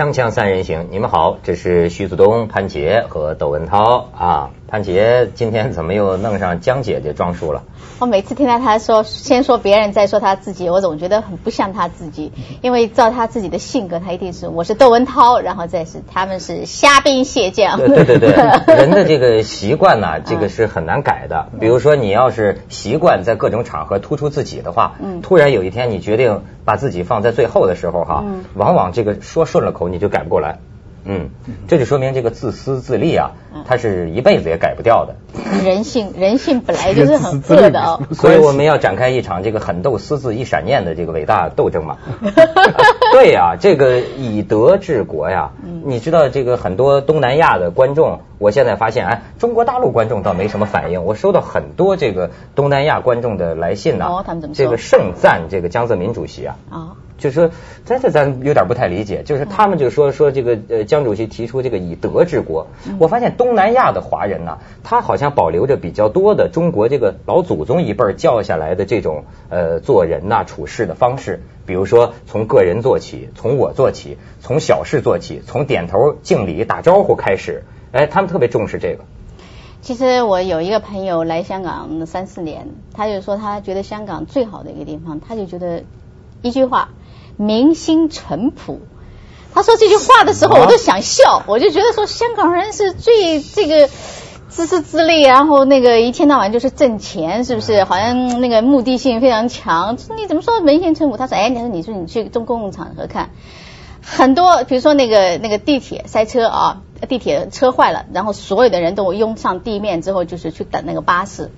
锵锵三人行，你们好，这是徐子东、潘杰和窦文涛啊。潘杰今天怎么又弄上江姐姐装束了？我每次听到他说先说别人再说他自己，我总觉得很不像他自己，因为照他自己的性格，他一定是我是窦文涛，然后再是他们是虾兵蟹将。对对对对，人的这个习惯呢，这个是很难改的。比如说你要是习惯在各种场合突出自己的话，嗯，突然有一天你决定把自己放在最后的时候哈，往往这个说顺了口你就改不过来。嗯，这就说明这个自私自利啊，他是一辈子也改不掉的。人性，人性本来就是很恶的哦。所以我们要展开一场这个狠斗私自一闪念的这个伟大斗争嘛。对呀，这个以德治国呀。你知道这个很多东南亚的观众，我现在发现，哎，中国大陆观众倒没什么反应。我收到很多这个东南亚观众的来信呢。哦，他们怎么说？这个盛赞这个江泽民主席啊。啊。就是说，这这咱有点不太理解。就是他们就说说这个呃，江主席提出这个以德治国。我发现东南亚的华人呢，他好像保留着比较多的中国这个老祖宗一辈教下来的这种呃做人呐处事的方式。比如说从个人做起，从我做起，从小事做起，从点头敬礼打招呼开始。哎，他们特别重视这个。其实我有一个朋友来香港三四年，他就说他觉得香港最好的一个地方，他就觉得一句话。民心淳朴，他说这句话的时候，我都想笑。我就觉得说，香港人是最这个自私自利，然后那个一天到晚就是挣钱，是不是？好像那个目的性非常强。你怎么说民心淳朴？他说，哎，你说你说你去中公共场合看，很多比如说那个那个地铁塞车啊，地铁车坏了，然后所有的人都拥上地面之后，就是去等那个巴士。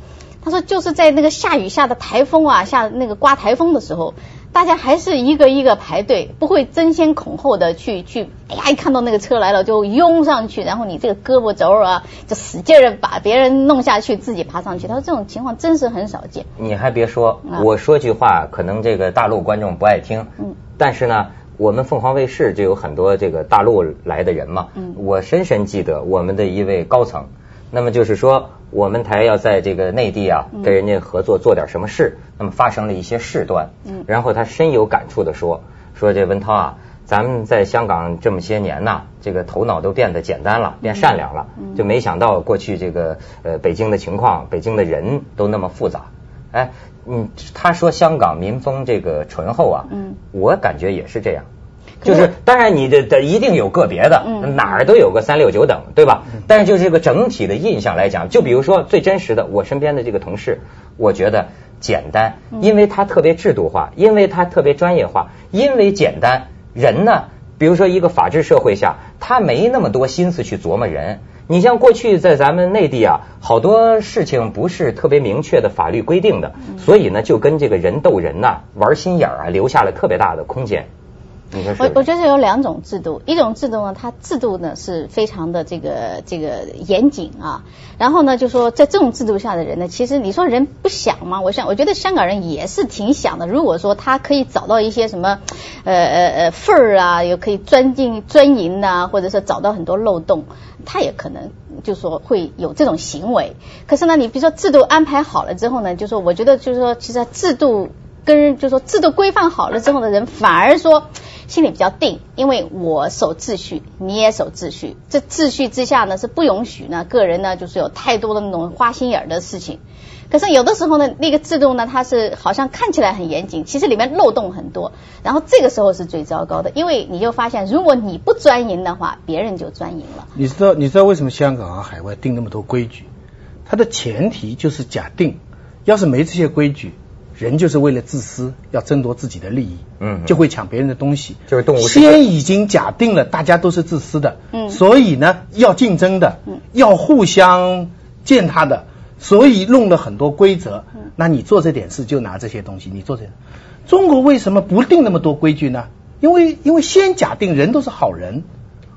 他说，就是在那个下雨下的台风啊，下那个刮台风的时候。大家还是一个一个排队，不会争先恐后的去去，哎呀，一看到那个车来了就拥上去，然后你这个胳膊肘啊，就使劲儿把别人弄下去，自己爬上去。他说这种情况真是很少见。你还别说，我说句话，可能这个大陆观众不爱听，嗯，但是呢，我们凤凰卫视就有很多这个大陆来的人嘛，嗯，我深深记得我们的一位高层，那么就是说。我们台要在这个内地啊，跟人家合作做点什么事，那么发生了一些事端，然后他深有感触的说：“说这文涛啊，咱们在香港这么些年呐，这个头脑都变得简单了，变善良了，就没想到过去这个呃北京的情况，北京的人都那么复杂。哎，嗯，他说香港民风这个醇厚啊，我感觉也是这样。”就是，当然你这这一定有个别的，哪儿都有个三六九等，对吧？但是就是这个整体的印象来讲，就比如说最真实的，我身边的这个同事，我觉得简单，因为他特别制度化，因为他特别专业化，因为简单。人呢，比如说一个法治社会下，他没那么多心思去琢磨人。你像过去在咱们内地啊，好多事情不是特别明确的法律规定的，所以呢，就跟这个人斗人呐，玩心眼儿啊，留下了特别大的空间。我我觉得有两种制度，一种制度呢，它制度呢是非常的这个这个严谨啊，然后呢就说在这种制度下的人呢，其实你说人不想吗？我想我觉得香港人也是挺想的。如果说他可以找到一些什么呃呃呃缝儿啊，又可以钻进钻营呐，或者是找到很多漏洞，他也可能就说会有这种行为。可是呢，你比如说制度安排好了之后呢，就说我觉得就是说，其实制度跟就说制度规范好了之后的人，反而说。心里比较定，因为我守秩序，你也守秩序。这秩序之下呢，是不允许呢个人呢就是有太多的那种花心眼儿的事情。可是有的时候呢，那个制度呢，它是好像看起来很严谨，其实里面漏洞很多。然后这个时候是最糟糕的，因为你就发现，如果你不钻营的话，别人就钻营了。你知道你知道为什么香港啊海外定那么多规矩？它的前提就是假定，要是没这些规矩。人就是为了自私，要争夺自己的利益，嗯，就会抢别人的东西，就是动物。先已经假定了大家都是自私的，嗯，所以呢要竞争的，嗯，要互相践踏的，所以弄了很多规则。嗯，那你做这点事就拿这些东西，你做这。中国为什么不定那么多规矩呢？因为因为先假定人都是好人，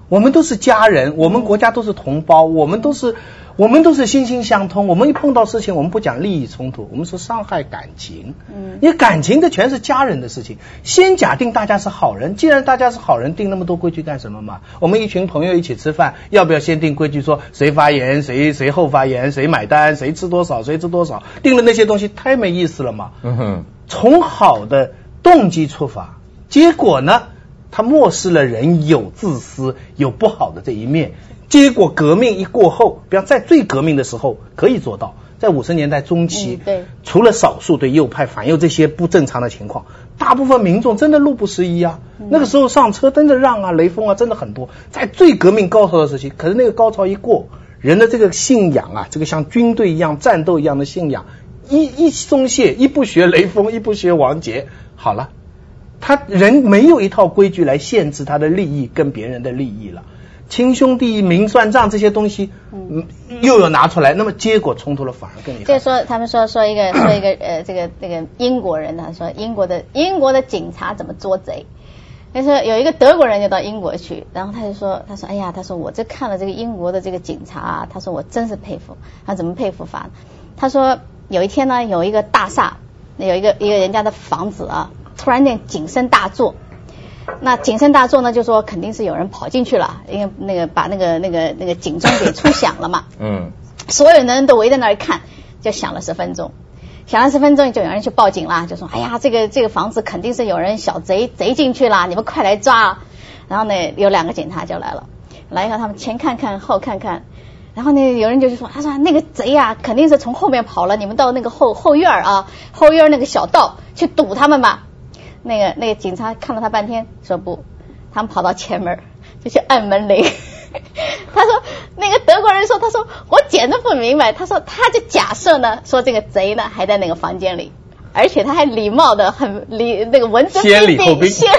我们都是家人，我们国家都是同胞，我们都是。我们都是心心相通，我们一碰到事情，我们不讲利益冲突，我们说伤害感情。嗯，你感情的全是家人的事情。先假定大家是好人，既然大家是好人，定那么多规矩干什么嘛？我们一群朋友一起吃饭，要不要先定规矩，说谁发言，谁谁后发言，谁买单，谁吃多少，谁吃多少？定了那些东西太没意思了嘛。嗯哼，从好的动机出发，结果呢？他漠视了人有自私、有不好的这一面。结果革命一过后，比方在最革命的时候可以做到，在五十年代中期，对，除了少数对右派反右这些不正常的情况，大部分民众真的路不拾遗啊。那个时候上车真的让啊，雷锋啊，真的很多。在最革命高潮的时期，可是那个高潮一过，人的这个信仰啊，这个像军队一样战斗一样的信仰，一一松懈，一不学雷锋，一不学王杰，好了，他人没有一套规矩来限制他的利益跟别人的利益了。亲兄弟明算账这些东西，嗯，又有拿出来，那么结果冲突了反而更厉害。就说他们说说一个 说一个呃这个这个英国人他说英国的英国的警察怎么捉贼？他说有一个德国人就到英国去，然后他就说他说哎呀他说我这看了这个英国的这个警察啊，他说我真是佩服。他怎么佩服法？他说有一天呢有一个大厦有一个一个人家的房子啊，突然间警声大作。那警声大作呢，就说肯定是有人跑进去了，因为那个把那个那个那个警钟给吹响了嘛。嗯。所有的人都围在那儿看，就响了十分钟，响了十分钟就有人去报警了，就说：“哎呀，这个这个房子肯定是有人小贼贼进去了，你们快来抓！”然后呢，有两个警察就来了，来以后他们前看看后看看，然后呢，有人就说：“他说那个贼啊，肯定是从后面跑了，你们到那个后后院啊，后院那个小道去堵他们吧。”那个那个警察看了他半天，说不，他们跑到前门就去按门铃。他说那个德国人说，他说我简直不明白。他说他就假设呢，说这个贼呢还在那个房间里。而且他还礼貌的很礼那个文字先礼后兵，先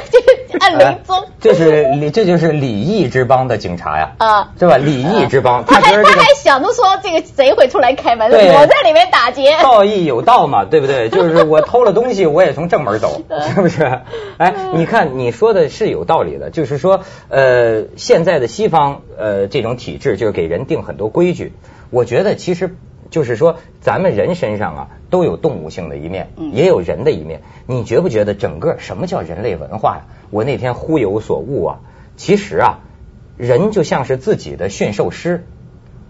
按铃钟，这是礼这就是礼义之邦的警察呀，啊，是吧？礼义之邦，他还他还想着说这个贼会出来开门，我在里面打劫，道义有道嘛，对不对？就是我偷了东西，我也从正门走，是不是？哎，你看你说的是有道理的，就是说呃，现在的西方呃这种体制就是给人定很多规矩，我觉得其实。就是说，咱们人身上啊都有动物性的一面，也有人的一面。你觉不觉得整个什么叫人类文化呀？我那天忽有所悟啊，其实啊，人就像是自己的驯兽师。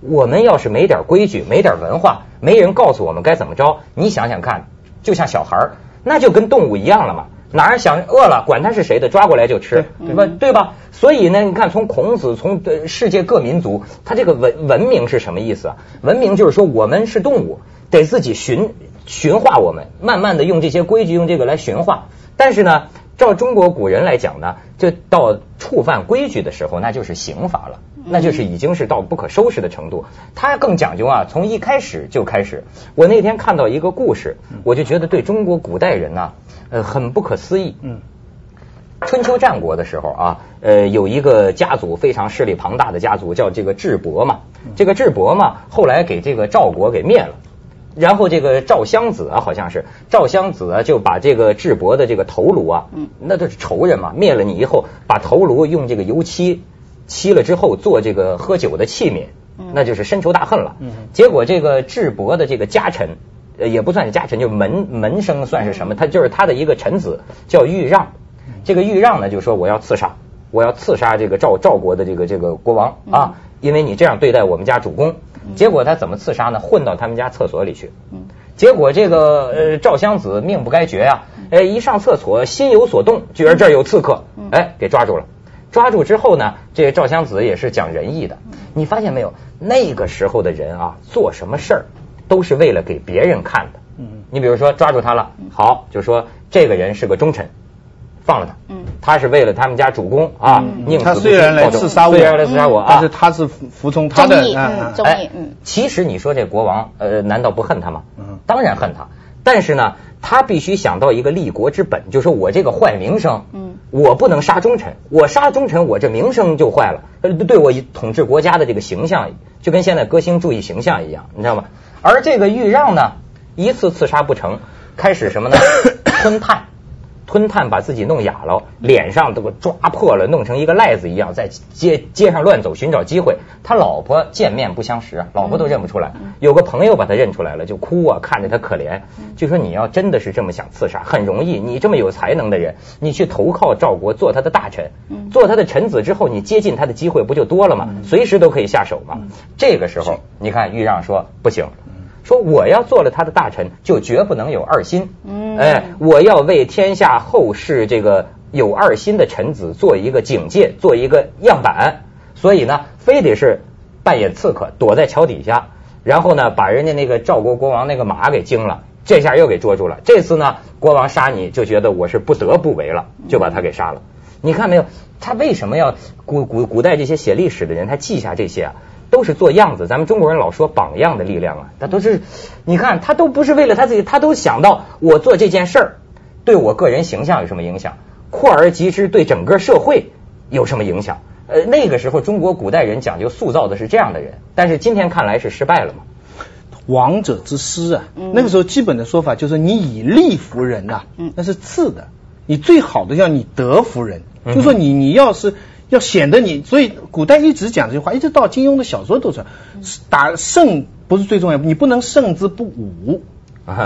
我们要是没点规矩，没点文化，没人告诉我们该怎么着，你想想看，就像小孩儿，那就跟动物一样了嘛。哪儿想饿了，管他是谁的，抓过来就吃，对吧？对吧？所以呢，你看，从孔子，从世界各民族，他这个文文明是什么意思啊？文明就是说，我们是动物，得自己驯驯化我们，慢慢的用这些规矩，用这个来驯化。但是呢，照中国古人来讲呢，就到触犯规矩的时候，那就是刑罚了，那就是已经是到不可收拾的程度。他更讲究啊，从一开始就开始。我那天看到一个故事，我就觉得对中国古代人呢。呃，很不可思议。嗯，春秋战国的时候啊，呃，有一个家族非常势力庞大的家族，叫这个智伯嘛。这个智伯嘛，后来给这个赵国给灭了。然后这个赵襄子啊，好像是赵襄子啊，就把这个智伯的这个头颅啊，嗯，那都是仇人嘛，灭了你以后，把头颅用这个油漆漆了之后做这个喝酒的器皿，那就是深仇大恨了。嗯，结果这个智伯的这个家臣。呃，也不算是家臣，就门门生算是什么？他就是他的一个臣子，叫豫让。这个豫让呢，就说我要刺杀，我要刺杀这个赵赵国的这个这个国王啊，因为你这样对待我们家主公。结果他怎么刺杀呢？混到他们家厕所里去。结果这个呃赵襄子命不该绝呀，哎，一上厕所心有所动，觉得这儿有刺客，哎，给抓住了。抓住之后呢，这个赵襄子也是讲仁义的。你发现没有？那个时候的人啊，做什么事儿？都是为了给别人看的。嗯，你比如说抓住他了，好，就说这个人是个忠臣，放了他。嗯，他是为了他们家主公啊，宁死虽然来刺杀我，虽然来刺杀我啊，但是他是服从他的。哎，其实你说这国王，呃，难道不恨他吗？嗯，当然恨他。但是呢，他必须想到一个立国之本，就是我这个坏名声，嗯，我不能杀忠臣，我杀忠臣，我这名声就坏了，对我统治国家的这个形象，就跟现在歌星注意形象一样，你知道吗？而这个豫让呢，一次刺杀不成，开始什么呢？吞炭，吞炭把自己弄哑了，脸上都给抓破了，弄成一个癞子一样，在街街上乱走，寻找机会。他老婆见面不相识，老婆都认不出来。有个朋友把他认出来了，就哭啊，看着他可怜，就说你要真的是这么想刺杀，很容易。你这么有才能的人，你去投靠赵国，做他的大臣，做他的臣子之后，你接近他的机会不就多了吗？随时都可以下手嘛。这个时候，你看豫让说不行。说我要做了他的大臣，就绝不能有二心。嗯，哎，我要为天下后世这个有二心的臣子做一个警戒，做一个样板，所以呢，非得是扮演刺客，躲在桥底下，然后呢，把人家那个赵国国王那个马给惊了，这下又给捉住了。这次呢，国王杀你就觉得我是不得不为了，就把他给杀了。你看没有？他为什么要古古古代这些写历史的人，他记下这些啊？都是做样子。咱们中国人老说榜样的力量啊，他都是，你看他都不是为了他自己，他都想到我做这件事儿对我个人形象有什么影响，扩而及之对整个社会有什么影响？呃，那个时候中国古代人讲究塑造的是这样的人，但是今天看来是失败了嘛。王者之师啊，那个时候基本的说法就是你以利服人呐，那是次的，你最好的叫你德服人，就说你你要是。要显得你，所以古代一直讲这句话，一直到金庸的小说都是打胜不是最重要，你不能胜之不武，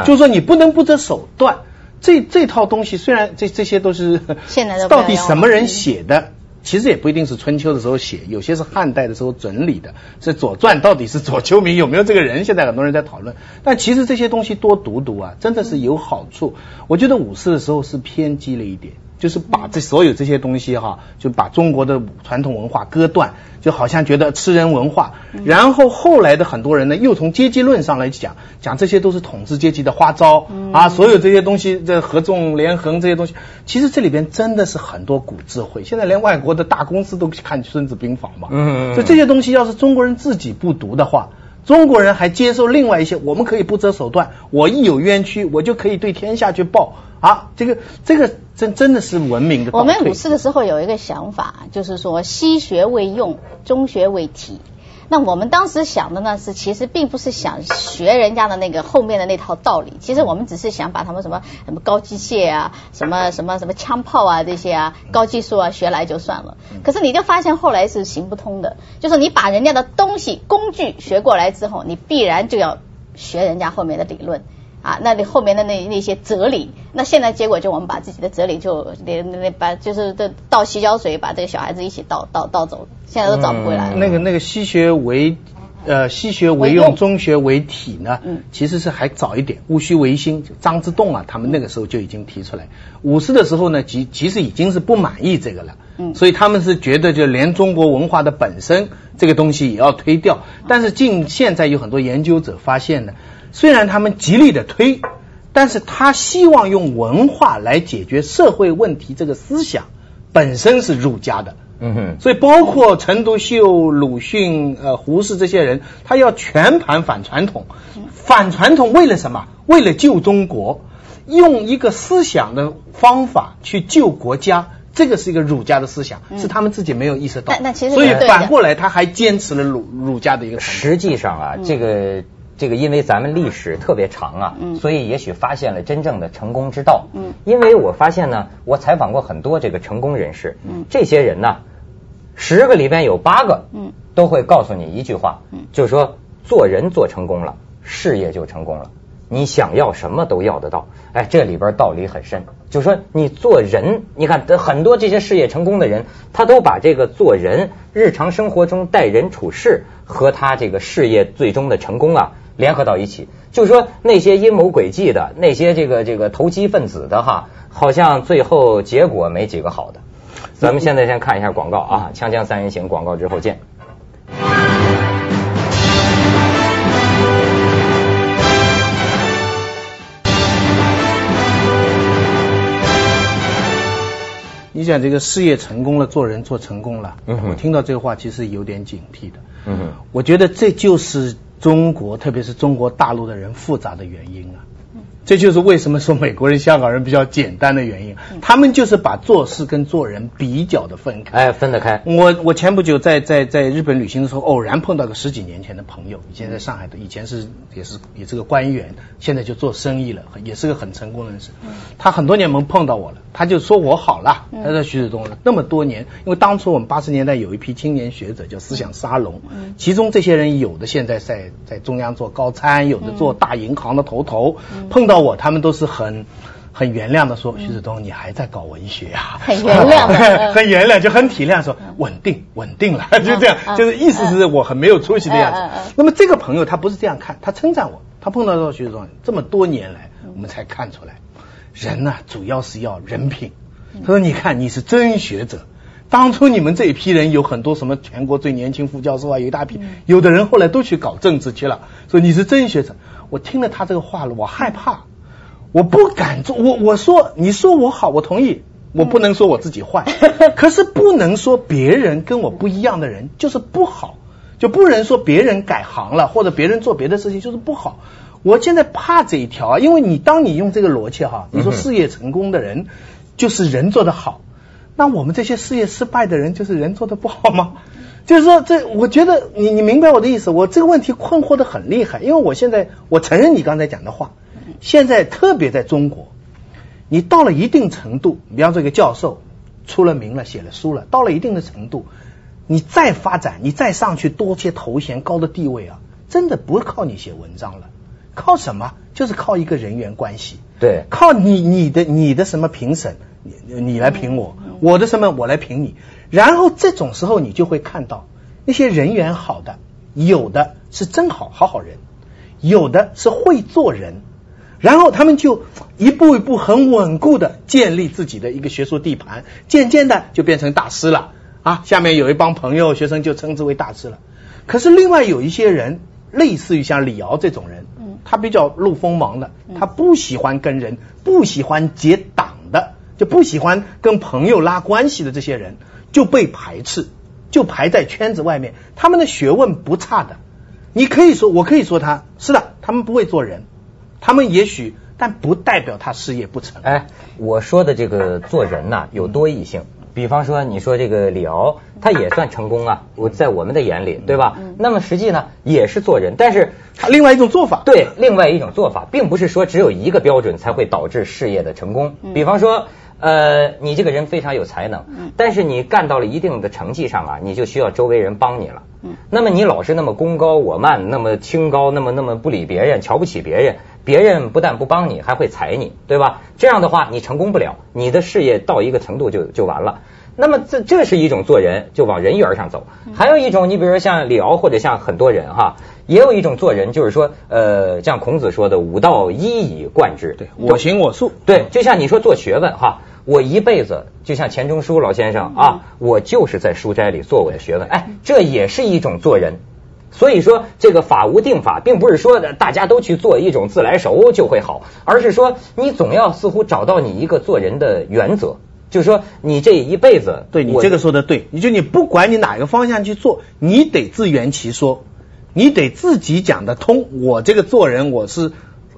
就是说你不能不择手段。这这套东西虽然这这些都是现在到底什么人写的，其实也不一定是春秋的时候写，有些是汉代的时候整理的。这左传到底是左丘明有没有这个人？现在很多人在讨论。但其实这些东西多读读啊，真的是有好处。我觉得武士的时候是偏激了一点。就是把这所有这些东西哈，就把中国的传统文化割断，就好像觉得吃人文化。然后后来的很多人呢，又从阶级论上来讲，讲这些都是统治阶级的花招啊，所有这些东西，这合纵连横这些东西，其实这里边真的是很多古智慧。现在连外国的大公司都看《孙子兵法》嘛，所以这些东西要是中国人自己不读的话，中国人还接受另外一些，我们可以不择手段，我一有冤屈，我就可以对天下去报。啊，这个这个真真的是文明的。我们五四的时候有一个想法，就是说西学为用，中学为体。那我们当时想的呢是，其实并不是想学人家的那个后面的那套道理，其实我们只是想把他们什么什么高机械啊，什么什么什么枪炮啊这些啊，高技术啊学来就算了。可是你就发现后来是行不通的，就是你把人家的东西工具学过来之后，你必然就要学人家后面的理论。啊，那你后面的那那些哲理，那现在结果就我们把自己的哲理就连那把就是这倒洗脚水，把这个小孩子一起倒倒倒走，现在都找不回来了。那个那个西学为呃西学为用，中学为体呢，嗯，其实是还早一点，戊戌维新，张之洞啊，他们那个时候就已经提出来。五四的时候呢，其其实已经是不满意这个了，嗯，所以他们是觉得就连中国文化的本身这个东西也要推掉。但是近现在有很多研究者发现呢。虽然他们极力的推，但是他希望用文化来解决社会问题，这个思想本身是儒家的。嗯哼。所以包括陈独秀、鲁迅、呃胡适这些人，他要全盘反传统。反传统为了什么？为了救中国，用一个思想的方法去救国家，这个是一个儒家的思想，是他们自己没有意识到。那其实所以反过来他还坚持了儒儒家的一个。实际上啊，这个。这个因为咱们历史特别长啊，所以也许发现了真正的成功之道。嗯，因为我发现呢，我采访过很多这个成功人士，嗯，这些人呢，十个里边有八个，嗯，都会告诉你一句话，嗯，就是说做人做成功了，事业就成功了。你想要什么都要得到。哎，这里边道理很深，就是说你做人，你看很多这些事业成功的人，他都把这个做人、日常生活中待人处事和他这个事业最终的成功啊。联合到一起，就是说那些阴谋诡计的，那些这个这个投机分子的哈，好像最后结果没几个好的。咱们现在先看一下广告啊，《锵锵三人行》广告之后见。你想这个事业成功了，做人做成功了，我听到这个话其实有点警惕的。我觉得这就是。中国，特别是中国大陆的人复杂的原因啊。这就是为什么说美国人、香港人比较简单的原因，他们就是把做事跟做人比较的分开，哎，分得开。我我前不久在在在日本旅行的时候，偶然碰到个十几年前的朋友，以前在上海的，以前是也是也是个官员，现在就做生意了，也是个很成功的人士。他很多年没碰到我了，他就说我好了。他说徐子东那么多年，因为当初我们八十年代有一批青年学者叫思想沙龙，其中这些人有的现在在在中央做高参，有的做大银行的头头，碰到。我他们都是很很原谅的说，徐子东你还在搞文学啊？很原谅，很原谅，就很体谅说稳定稳定了，就这样，就是意思是我很没有出息的样子。那么这个朋友他不是这样看，他称赞我，他碰到说徐子东这么多年来，我们才看出来，人呢主要是要人品，他说：“你看，你是真学者。当初你们这一批人有很多什么全国最年轻副教授啊，有一大批，有的人后来都去搞政治去了。说你是真学者。”我听了他这个话了，我害怕，我不敢做。我我说你说我好，我同意。我不能说我自己坏，可是不能说别人跟我不一样的人就是不好，就不能说别人改行了或者别人做别的事情就是不好。我现在怕这一条啊，因为你当你用这个逻辑哈，你说事业成功的人就是人做的好，那我们这些事业失败的人就是人做的不好吗？就是说，这我觉得你你明白我的意思，我这个问题困惑的很厉害，因为我现在我承认你刚才讲的话，现在特别在中国，你到了一定程度，比方说一个教授出了名了，写了书了，到了一定的程度，你再发展，你再上去多些头衔、高的地位啊，真的不靠你写文章了。靠什么？就是靠一个人员关系。对，靠你你的你的什么评审，你你来评我，我的什么我来评你。然后这种时候你就会看到那些人缘好的，有的是真好好好人，有的是会做人，然后他们就一步一步很稳固的建立自己的一个学术地盘，渐渐的就变成大师了啊。下面有一帮朋友学生就称之为大师了。可是另外有一些人。类似于像李敖这种人，嗯，他比较露锋芒的，他不喜欢跟人，不喜欢结党的，就不喜欢跟朋友拉关系的这些人，就被排斥，就排在圈子外面。他们的学问不差的，你可以说，我可以说他是的，他们不会做人，他们也许，但不代表他事业不成。哎，我说的这个做人呐，有多异性。比方说，你说这个李敖，他也算成功啊，我在我们的眼里，对吧？那么实际呢，也是做人，但是他另外一种做法，对，另外一种做法，并不是说只有一个标准才会导致事业的成功。比方说，呃，你这个人非常有才能，但是你干到了一定的成绩上啊，你就需要周围人帮你了。那么你老是那么功高我慢，那么清高，那么那么不理别人，瞧不起别人。别人不但不帮你，还会踩你，对吧？这样的话，你成功不了，你的事业到一个程度就就完了。那么这这是一种做人，就往人缘上走。还有一种，你比如说像李敖或者像很多人哈，也有一种做人，就是说，呃，像孔子说的“五道一以贯之”，对，我行我素。对，就像你说做学问哈，我一辈子就像钱钟书老先生啊，我就是在书斋里做我的学问，哎，这也是一种做人。所以说，这个法无定法，并不是说的大家都去做一种自来熟就会好，而是说你总要似乎找到你一个做人的原则，就是说你这一辈子，对你这个说的对，你就你不管你哪个方向去做，你得自圆其说，你得自己讲得通。我这个做人，我是。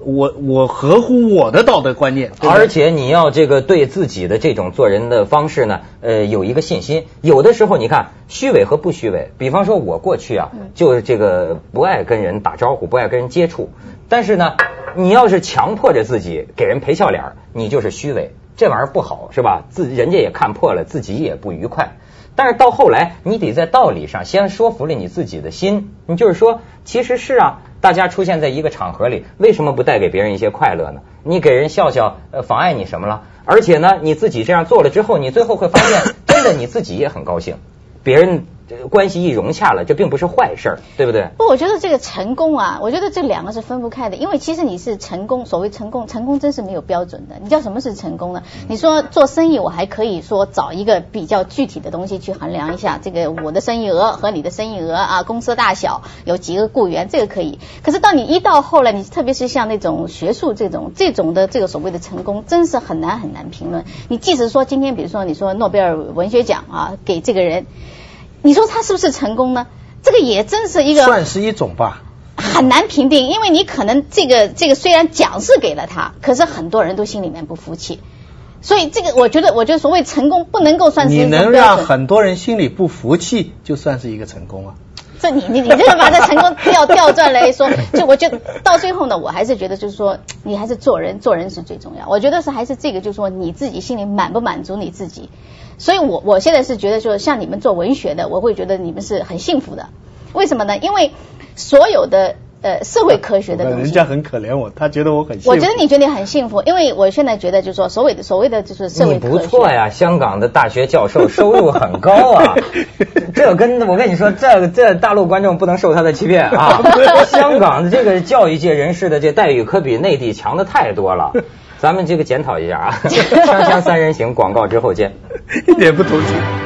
我我合乎我的道德观念，而且你要这个对自己的这种做人的方式呢，呃，有一个信心。有的时候你看虚伪和不虚伪，比方说我过去啊，就是这个不爱跟人打招呼，不爱跟人接触。但是呢，你要是强迫着自己给人赔笑脸，你就是虚伪，这玩意儿不好，是吧？自人家也看破了，自己也不愉快。但是到后来，你得在道理上先说服了你自己的心，你就是说，其实是啊。大家出现在一个场合里，为什么不带给别人一些快乐呢？你给人笑笑，呃，妨碍你什么了？而且呢，你自己这样做了之后，你最后会发现，真的你自己也很高兴，别人。关系一融洽了，这并不是坏事儿，对不对？不，我觉得这个成功啊，我觉得这两个是分不开的。因为其实你是成功，所谓成功，成功真是没有标准的。你叫什么是成功呢？你说做生意，我还可以说找一个比较具体的东西去衡量一下，这个我的生意额和你的生意额啊，公司大小，有几个雇员，这个可以。可是到你一到后来，你特别是像那种学术这种这种的这个所谓的成功，真是很难很难评论。你即使说今天，比如说你说诺贝尔文学奖啊，给这个人。你说他是不是成功呢？这个也真是一个算是一种吧，很难评定，因为你可能这个这个虽然奖是给了他，可是很多人都心里面不服气，所以这个我觉得，我觉得所谓成功不能够算是你能让很多人心里不服气，就算是一个成功啊。这你你你这个把这成功调调转来说，就我觉得到最后呢，我还是觉得就是说，你还是做人做人是最重要。我觉得是还是这个，就是说你自己心里满不满足你自己。所以，我我现在是觉得，就是像你们做文学的，我会觉得你们是很幸福的。为什么呢？因为所有的呃社会科学的东西，人家很可怜我，他觉得我很幸福。我觉得你觉得你很幸福，因为我现在觉得就是说，所谓的所谓的就是社会科学。不错呀，香港的大学教授收入很高啊。这跟我跟你说，这这大陆观众不能受他的欺骗啊。香港的这个教育界人士的这待遇可比内地强的太多了。咱们这个检讨一下啊，锵锵三人行广告之后见，一点不同情。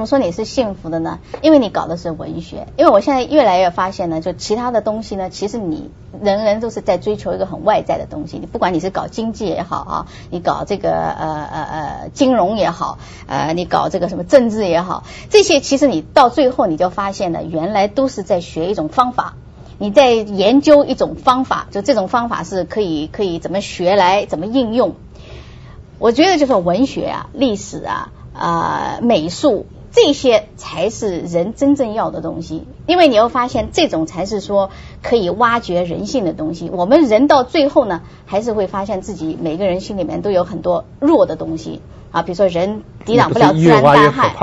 怎么说你是幸福的呢？因为你搞的是文学。因为我现在越来越发现呢，就其他的东西呢，其实你人人都是在追求一个很外在的东西。你不管你是搞经济也好啊，你搞这个呃呃呃金融也好，呃你搞这个什么政治也好，这些其实你到最后你就发现呢，原来都是在学一种方法，你在研究一种方法，就这种方法是可以可以怎么学来怎么应用。我觉得就是文学啊，历史啊。啊，美术这些才是人真正要的东西，因为你会发现，这种才是说可以挖掘人性的东西。我们人到最后呢，还是会发现自己每个人心里面都有很多弱的东西啊，比如说人抵挡不了自然灾害，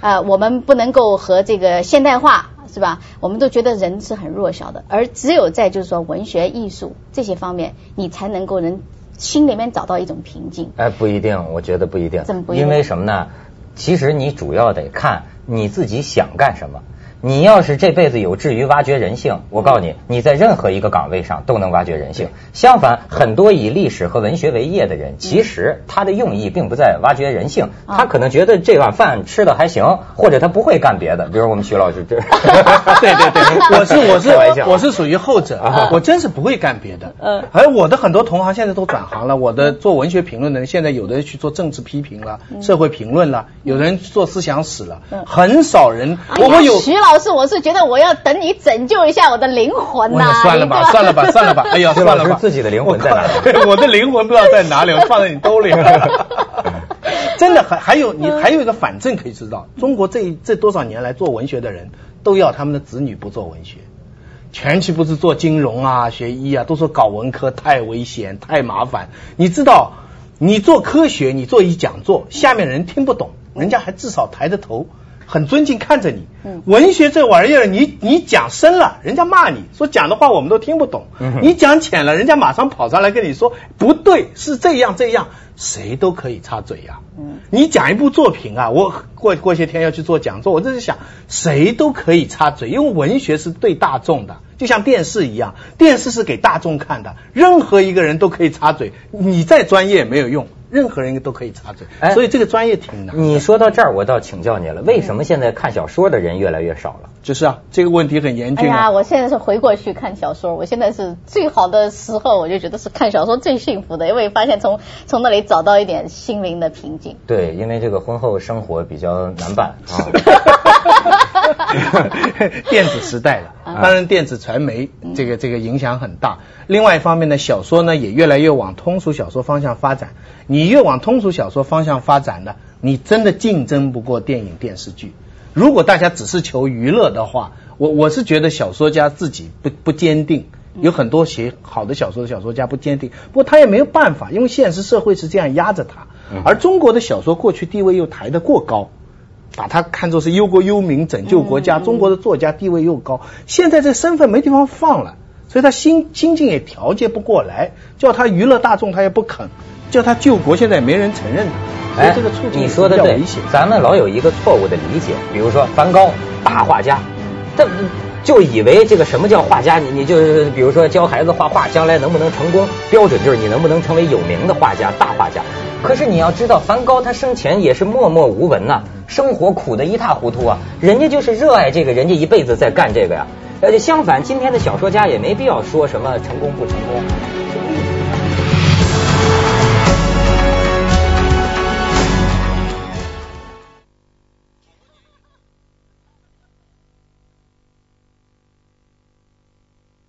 呃，我们不能够和这个现代化是吧？我们都觉得人是很弱小的，而只有在就是说文学艺术这些方面，你才能够能心里面找到一种平静。哎，不一定，我觉得不一定，怎么不因为什么呢？其实你主要得看你自己想干什么。你要是这辈子有志于挖掘人性，我告诉你，你在任何一个岗位上都能挖掘人性。相反，很多以历史和文学为业的人，其实他的用意并不在挖掘人性，他可能觉得这碗饭吃的还行，或者他不会干别的。比如我们徐老师这 对对对，我是我是我是属于后者，我真是不会干别的。嗯，而我的很多同行现在都转行了，我的做文学评论的人，现在有的人去做政治批评了，社会评论了，有人做思想史了，很少人。我们有徐老。师，我是觉得我要等你拯救一下我的灵魂呐！算了吧，算了吧，算了吧！哎呀，算了吧，自己的灵魂在哪里？我的灵魂不知道在哪里，我放在你兜里了。真的，还还有你还有一个反证可以知道，中国这这多少年来做文学的人都要他们的子女不做文学，前期不是做金融啊、学医啊，都说搞文科太危险、太麻烦。你知道，你做科学，你做一讲座，下面人听不懂，人家还至少抬着头。很尊敬看着你，文学这玩意儿，你你讲深了，人家骂你说讲的话我们都听不懂；你讲浅了，人家马上跑上来跟你说不对，是这样这样，谁都可以插嘴呀。嗯你讲一部作品啊，我过过些天要去做讲座，我这是想谁都可以插嘴，因为文学是对大众的，就像电视一样，电视是给大众看的，任何一个人都可以插嘴，你再专业也没有用。任何人都可以插嘴，所以这个专业挺难。你说到这儿，我倒请教你了，为什么现在看小说的人越来越少了？就是啊，这个问题很严峻啊。我现在是回过去看小说，我现在是最好的时候，我就觉得是看小说最幸福的，因为发现从从那里找到一点心灵的平静。对，因为这个婚后生活比较难办啊。电子时代了，当然电子传媒这个这个影响很大。另外一方面呢，小说呢也越来越往通俗小说方向发展。你越往通俗小说方向发展呢，你真的竞争不过电影电视剧。如果大家只是求娱乐的话，我我是觉得小说家自己不不坚定，有很多写好的小说的小说家不坚定。不过他也没有办法，因为现实社会是这样压着他。而中国的小说过去地位又抬得过高。把他看作是忧国忧民、拯救国家，中国的作家地位又高，现在这身份没地方放了，所以他心心境也调节不过来，叫他娱乐大众他也不肯，叫他救国现在也没人承认他，哎，这个处境你说的对，咱们老有一个错误的理解，比如说梵高大画家，他就以为这个什么叫画家，你你就比如说教孩子画画，将来能不能成功，标准就是你能不能成为有名的画家、大画家。可是你要知道，梵高他生前也是默默无闻呐，生活苦的一塌糊涂啊。人家就是热爱这个，人家一辈子在干这个呀。而且相反，今天的小说家也没必要说什么成功不成功。